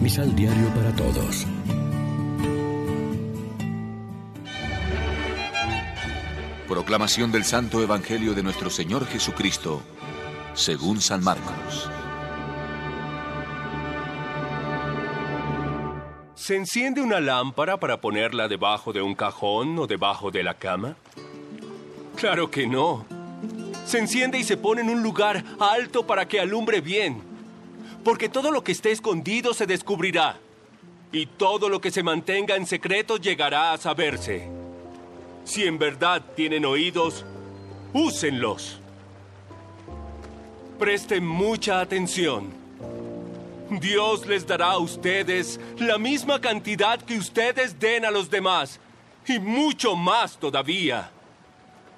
Misal Diario para Todos. Proclamación del Santo Evangelio de nuestro Señor Jesucristo, según San Marcos. ¿Se enciende una lámpara para ponerla debajo de un cajón o debajo de la cama? Claro que no. Se enciende y se pone en un lugar alto para que alumbre bien. Porque todo lo que esté escondido se descubrirá. Y todo lo que se mantenga en secreto llegará a saberse. Si en verdad tienen oídos, úsenlos. Presten mucha atención. Dios les dará a ustedes la misma cantidad que ustedes den a los demás, y mucho más todavía.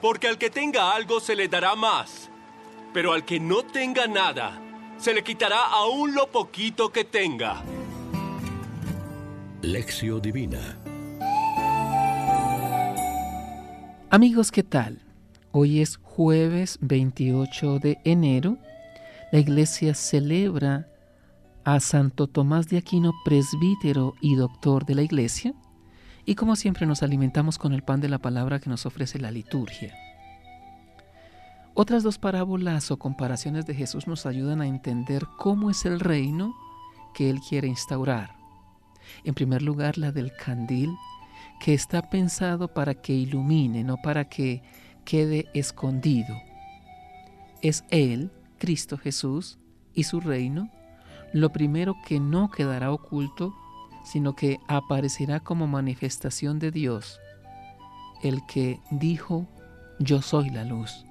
Porque al que tenga algo se le dará más, pero al que no tenga nada, se le quitará aún lo poquito que tenga. Lección Divina Amigos, ¿qué tal? Hoy es jueves 28 de enero. La iglesia celebra a Santo Tomás de Aquino, presbítero y doctor de la Iglesia, y como siempre nos alimentamos con el pan de la palabra que nos ofrece la liturgia. Otras dos parábolas o comparaciones de Jesús nos ayudan a entender cómo es el reino que Él quiere instaurar. En primer lugar, la del candil, que está pensado para que ilumine, no para que quede escondido. Es Él, Cristo Jesús, y su reino lo primero que no quedará oculto, sino que aparecerá como manifestación de Dios, el que dijo, yo soy la luz.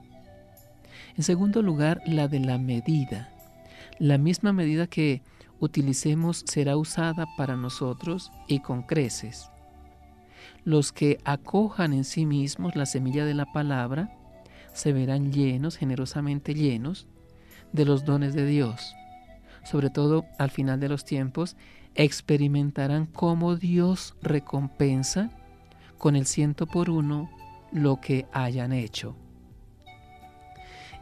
En segundo lugar, la de la medida. La misma medida que utilicemos será usada para nosotros y con creces. Los que acojan en sí mismos la semilla de la palabra se verán llenos, generosamente llenos, de los dones de Dios sobre todo al final de los tiempos, experimentarán cómo Dios recompensa con el ciento por uno lo que hayan hecho.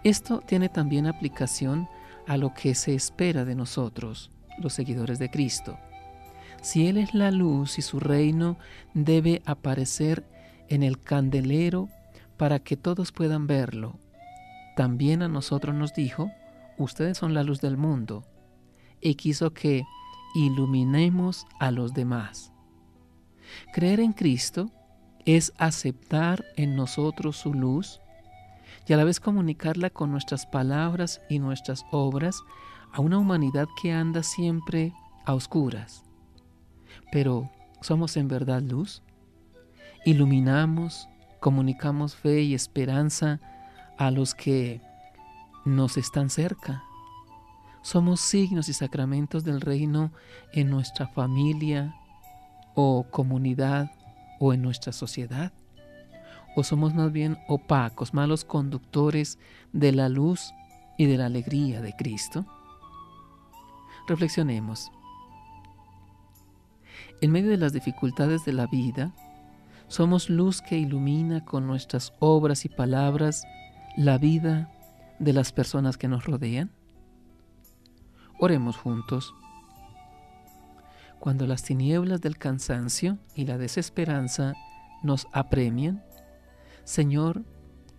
Esto tiene también aplicación a lo que se espera de nosotros, los seguidores de Cristo. Si Él es la luz y su reino debe aparecer en el candelero para que todos puedan verlo, también a nosotros nos dijo, ustedes son la luz del mundo y quiso que iluminemos a los demás. Creer en Cristo es aceptar en nosotros su luz y a la vez comunicarla con nuestras palabras y nuestras obras a una humanidad que anda siempre a oscuras. Pero, ¿somos en verdad luz? ¿Iluminamos, comunicamos fe y esperanza a los que nos están cerca? somos signos y sacramentos del reino en nuestra familia o comunidad o en nuestra sociedad? ¿O somos más bien opacos, malos conductores de la luz y de la alegría de Cristo? Reflexionemos. En medio de las dificultades de la vida, somos luz que ilumina con nuestras obras y palabras la vida de las personas que nos rodean. Oremos juntos. Cuando las tinieblas del cansancio y la desesperanza nos apremian, Señor,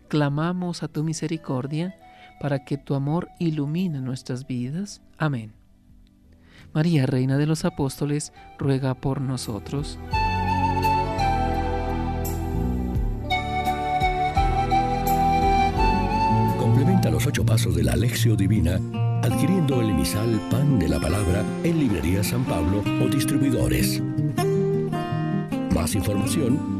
clamamos a tu misericordia para que tu amor ilumine nuestras vidas. Amén. María, Reina de los Apóstoles, ruega por nosotros. Complementa los ocho pasos de la Alexio Divina adquiriendo el emisal Pan de la Palabra en Librería San Pablo o distribuidores. Más información